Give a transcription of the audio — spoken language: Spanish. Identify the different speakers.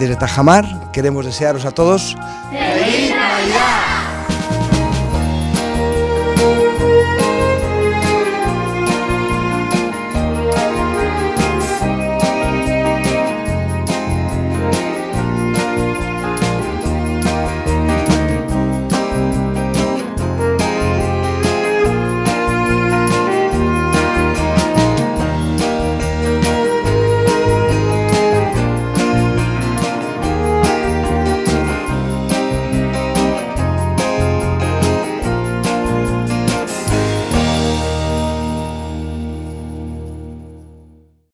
Speaker 1: Desde Tajamar queremos desearos a todos ¡Feliz Navidad!